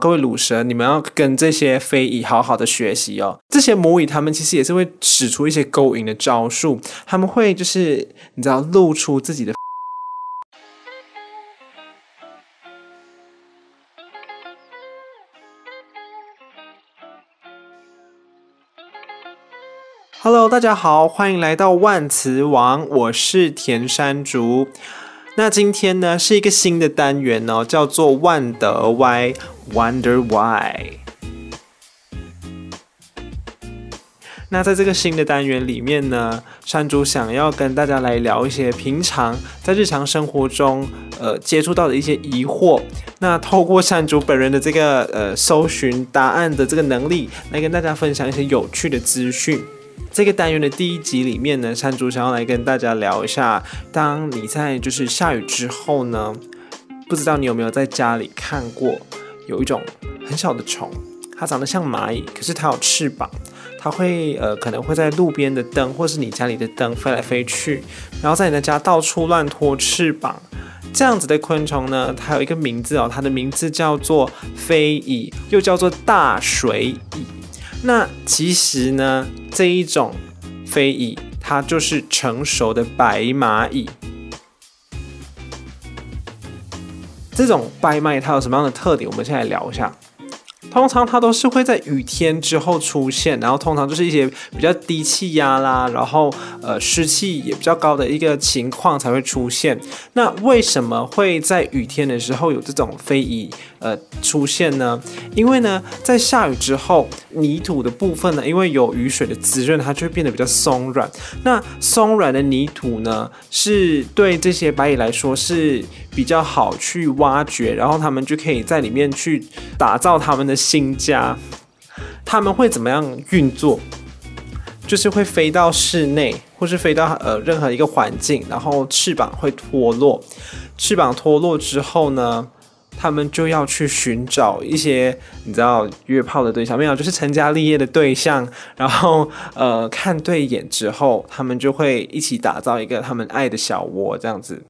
各位鲁蛇，你们要跟这些飞蚁好好的学习哦。这些母蚁他们其实也是会使出一些勾引的招数，他们会就是你知道露出自己的。Hello，大家好，欢迎来到万磁王，我是田山竹。那今天呢是一个新的单元哦，叫做万德 Why，Wonder Why。那在这个新的单元里面呢，山竹想要跟大家来聊一些平常在日常生活中呃接触到的一些疑惑。那透过山竹本人的这个呃搜寻答案的这个能力，来跟大家分享一些有趣的资讯。这个单元的第一集里面呢，山竹想要来跟大家聊一下，当你在就是下雨之后呢，不知道你有没有在家里看过，有一种很小的虫，它长得像蚂蚁，可是它有翅膀，它会呃可能会在路边的灯或是你家里的灯飞来飞去，然后在你的家到处乱拖翅膀，这样子的昆虫呢，它有一个名字哦，它的名字叫做飞蚁，又叫做大水蚁。那其实呢，这一种飞蚁，它就是成熟的白蚂蚁。这种白蚂蚁它有什么样的特点？我们先来聊一下。通常它都是会在雨天之后出现，然后通常就是一些比较低气压啦，然后呃湿气也比较高的一个情况才会出现。那为什么会在雨天的时候有这种飞蚁呃出现呢？因为呢，在下雨之后，泥土的部分呢，因为有雨水的滋润，它就会变得比较松软。那松软的泥土呢，是对这些白蚁来说是比较好去挖掘，然后他们就可以在里面去打造他们的新家。他们会怎么样运作？就是会飞到室内，或是飞到呃任何一个环境，然后翅膀会脱落。翅膀脱落之后呢，他们就要去寻找一些你知道约炮的对象，没有，就是成家立业的对象。然后呃看对眼之后，他们就会一起打造一个他们爱的小窝，这样子。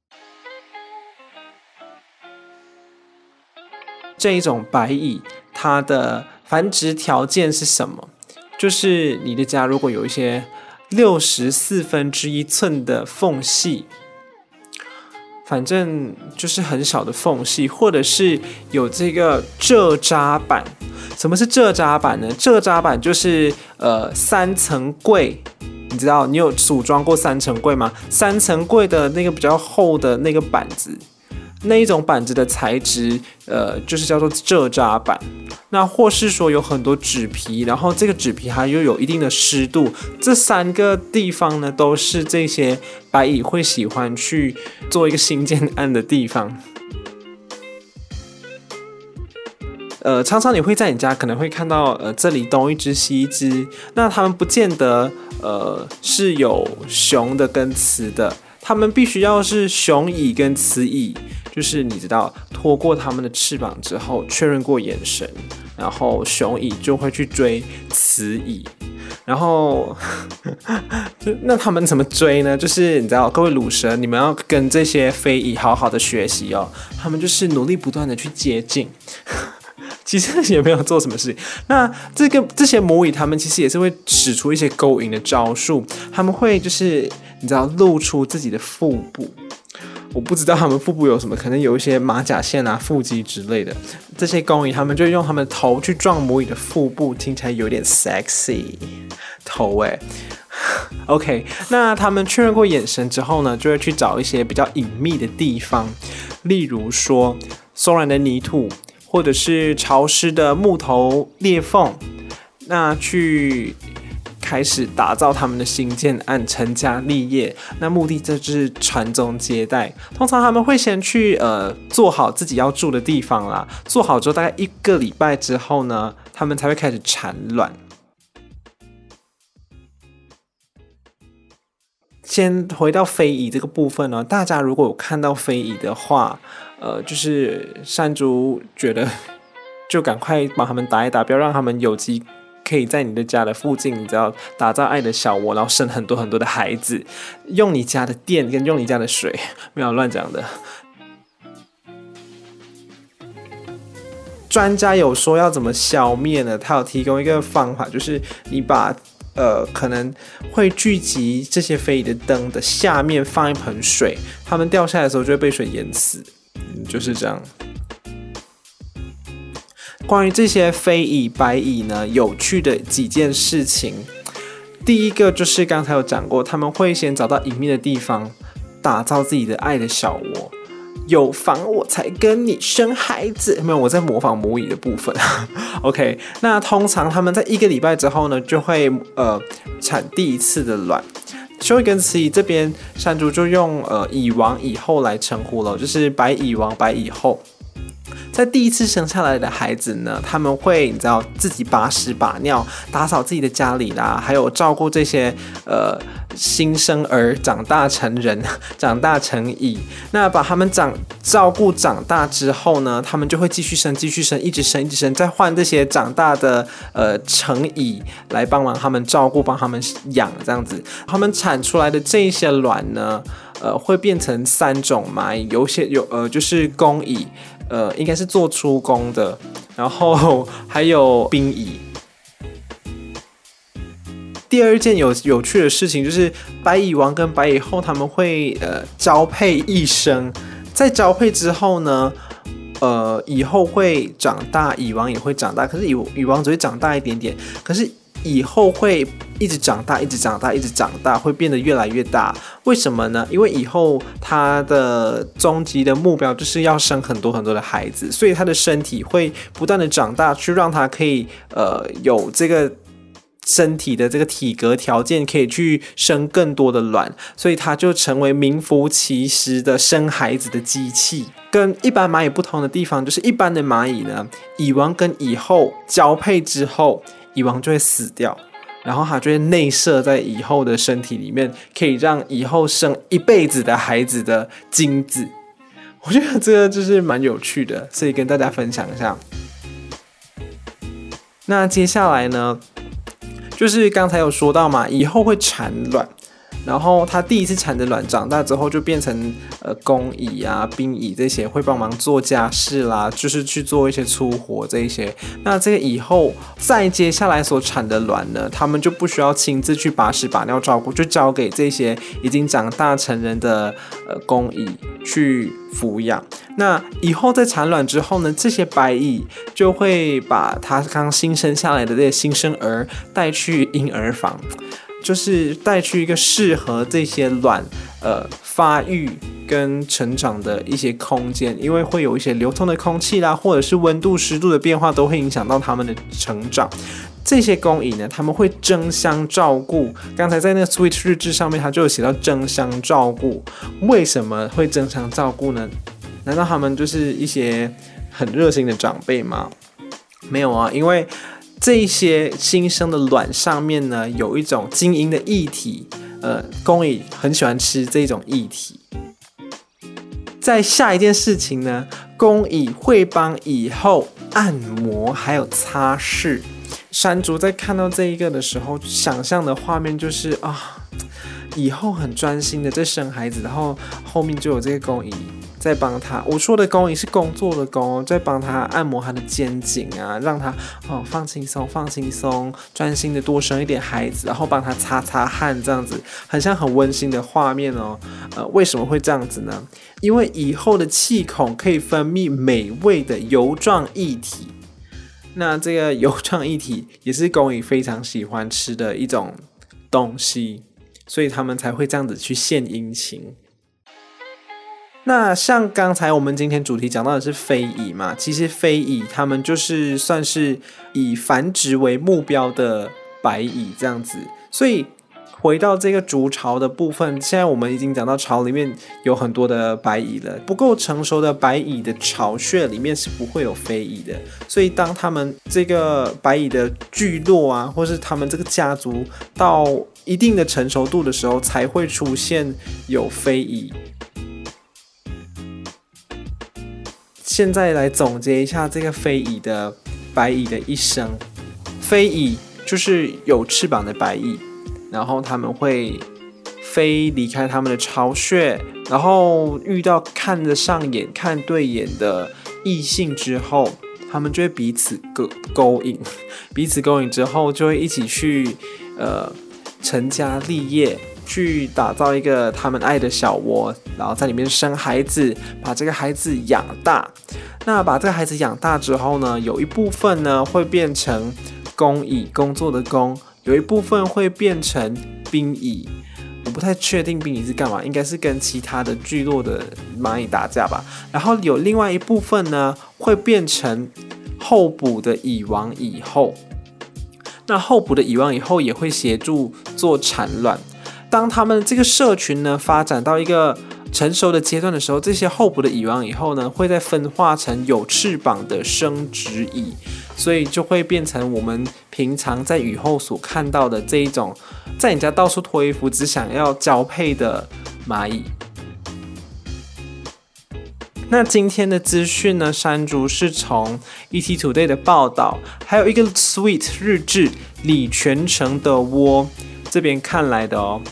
这一种白蚁，它的繁殖条件是什么？就是你的家如果有一些六十四分之一寸的缝隙，反正就是很小的缝隙，或者是有这个蔗渣板。什么是蔗渣板呢？蔗渣板就是呃三层柜，你知道你有组装过三层柜吗？三层柜的那个比较厚的那个板子。那一种板子的材质，呃，就是叫做蔗渣板。那或是说有很多纸皮，然后这个纸皮它又有一定的湿度，这三个地方呢，都是这些白蚁会喜欢去做一个新建案的地方。呃，常常你会在你家可能会看到，呃，这里东一只西一只，那它们不见得，呃，是有雄的跟雌的，他们必须要是雄蚁跟雌蚁。就是你知道，拖过他们的翅膀之后，确认过眼神，然后雄蚁就会去追雌蚁，然后就 那他们怎么追呢？就是你知道，各位鲁蛇，你们要跟这些飞蚁好好的学习哦。他们就是努力不断的去接近，其实也没有做什么事情。那这个这些母蚁，他们其实也是会使出一些勾引的招数，他们会就是你知道，露出自己的腹部。我不知道他们腹部有什么，可能有一些马甲线啊、腹肌之类的。这些工蚁他们就用他们的头去撞母蚁的腹部，听起来有点 sexy。头诶、OK，那他们确认过眼神之后呢，就会去找一些比较隐秘的地方，例如说松软的泥土，或者是潮湿的木头裂缝，那去。开始打造他们的新建案，成家立业。那目的就是传宗接代。通常他们会先去呃做好自己要住的地方啦，做好之后大概一个礼拜之后呢，他们才会开始产卵。先回到非遗这个部分呢，大家如果有看到非遗的话，呃，就是山竹觉得就赶快帮他们打一打，不要让他们有机。可以在你的家的附近，你知道打造爱的小窝，然后生很多很多的孩子，用你家的电跟用你家的水，没有乱讲的。专家有说要怎么消灭呢？他有提供一个方法，就是你把呃可能会聚集这些非遗的灯的下面放一盆水，它们掉下来的时候就会被水淹死，就是这样。关于这些非遗白蚁呢，有趣的几件事情，第一个就是刚才有讲过，他们会先找到隐秘的地方，打造自己的爱的小窝。有房我才跟你生孩子，没有，我在模仿母蚁的部分。OK，那通常他们在一个礼拜之后呢，就会呃产第一次的卵。所以跟词语这边山竹就用呃蚁王蚁后来称呼了，就是白蚁王白蚁后。在第一次生下来的孩子呢，他们会你知道自己把屎把尿，打扫自己的家里啦，还有照顾这些呃新生儿长大成人，长大成蚁。那把他们长照顾长大之后呢，他们就会继续生，继续生，一直生，一直生，再换这些长大的呃成蚁来帮忙他们照顾，帮他们养这样子。他们产出来的这些卵呢，呃，会变成三种蚂蚁，有些有呃就是工蚁。呃，应该是做出工的，然后还有兵蚁。第二件有有趣的事情就是，白蚁王跟白蚁后他们会呃交配一生，在交配之后呢，呃，蚁后会长大，蚁王也会长大，可是蚁蚁王只会长大一点点，可是。以后会一直长大，一直长大，一直长大，会变得越来越大。为什么呢？因为以后他的终极的目标就是要生很多很多的孩子，所以他的身体会不断的长大，去让他可以呃有这个身体的这个体格条件，可以去生更多的卵，所以它就成为名副其实的生孩子的机器。跟一般蚂蚁不同的地方，就是一般的蚂蚁呢，蚁王跟蚁后交配之后。蚁王就会死掉，然后它就会内射在蚁后的身体里面，可以让蚁后生一辈子的孩子的精子。我觉得这个就是蛮有趣的，所以跟大家分享一下。那接下来呢，就是刚才有说到嘛，蚁后会产卵。然后它第一次产的卵长大之后就变成呃工蚁啊、兵蚁这些会帮忙做家事啦，就是去做一些粗活这一些。那这个以后再接下来所产的卵呢，他们就不需要亲自去把屎把尿照顾，就交给这些已经长大成人的呃工蚁去抚养。那以后在产卵之后呢，这些白蚁就会把它刚新生下来的这些新生儿带去婴儿房。就是带去一个适合这些卵呃发育跟成长的一些空间，因为会有一些流通的空气啦，或者是温度湿度的变化，都会影响到它们的成长。这些工蚁呢，他们会争相照顾。刚才在那个 Switch 日志上面，它就有写到争相照顾。为什么会争相照顾呢？难道他们就是一些很热心的长辈吗？没有啊，因为。这些新生的卵上面呢，有一种晶莹的液体，呃，工蚁很喜欢吃这种液体。在下一件事情呢，工蚁会帮蚁后按摩，还有擦拭。山竹在看到这一个的时候，想象的画面就是啊，蚁后很专心的在生孩子，然后后面就有这个工蚁。在帮他，我说的工蚁是工作的工，在帮他按摩他的肩颈啊，让他哦放轻松，放轻松，专心的多生一点孩子，然后帮他擦擦汗，这样子很像很温馨的画面哦。呃，为什么会这样子呢？因为以后的气孔可以分泌美味的油状液体，那这个油状液体也是工蚁非常喜欢吃的一种东西，所以他们才会这样子去献殷勤。那像刚才我们今天主题讲到的是非蚁嘛，其实非蚁他们就是算是以繁殖为目标的白蚁这样子。所以回到这个筑巢的部分，现在我们已经讲到巢里面有很多的白蚁了，不够成熟的白蚁的巢穴里面是不会有非蚁的。所以当他们这个白蚁的聚落啊，或是他们这个家族到一定的成熟度的时候，才会出现有非蚁。现在来总结一下这个非蚁的白蚁的一生。非蚁就是有翅膀的白蚁，然后他们会飞离开他们的巢穴，然后遇到看得上眼、看对眼的异性之后，他们就会彼此勾勾引，彼此勾引之后就会一起去呃成家立业，去打造一个他们爱的小窝，然后在里面生孩子，把这个孩子养大。那把这个孩子养大之后呢，有一部分呢会变成工蚁，工作的工；有一部分会变成兵蚁。我不太确定兵蚁是干嘛，应该是跟其他的聚落的蚂蚁打架吧。然后有另外一部分呢会变成候补的蚁王蚁后。那候补的蚁王蚁后也会协助做产卵。当他们这个社群呢发展到一个成熟的阶段的时候，这些候补的蚁王以后呢，会再分化成有翅膀的生殖蚁，所以就会变成我们平常在雨后所看到的这一种，在你家到处脱衣服，只想要交配的蚂蚁。那今天的资讯呢，山竹是从 ET Today 的报道，还有一个 Sweet 日志李全成的窝这边看来的哦。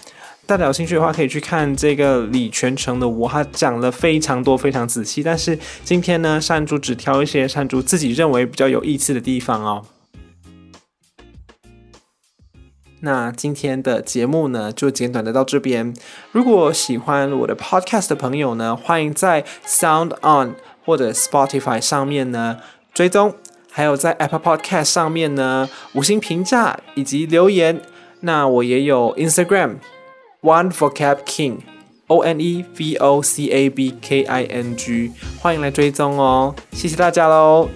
大家有兴趣的话，可以去看这个李全成的我，他讲了非常多，非常仔细。但是今天呢，山竹只挑一些山竹自己认为比较有意思的地方哦。那今天的节目呢，就简短的到这边。如果喜欢我的 Podcast 的朋友呢，欢迎在 Sound On 或者 Spotify 上面呢追踪，还有在 Apple Podcast 上面呢五星评价以及留言。那我也有 Instagram。One for Cap King，O N E V O C A B K I N G，欢迎来追踪哦，谢谢大家喽。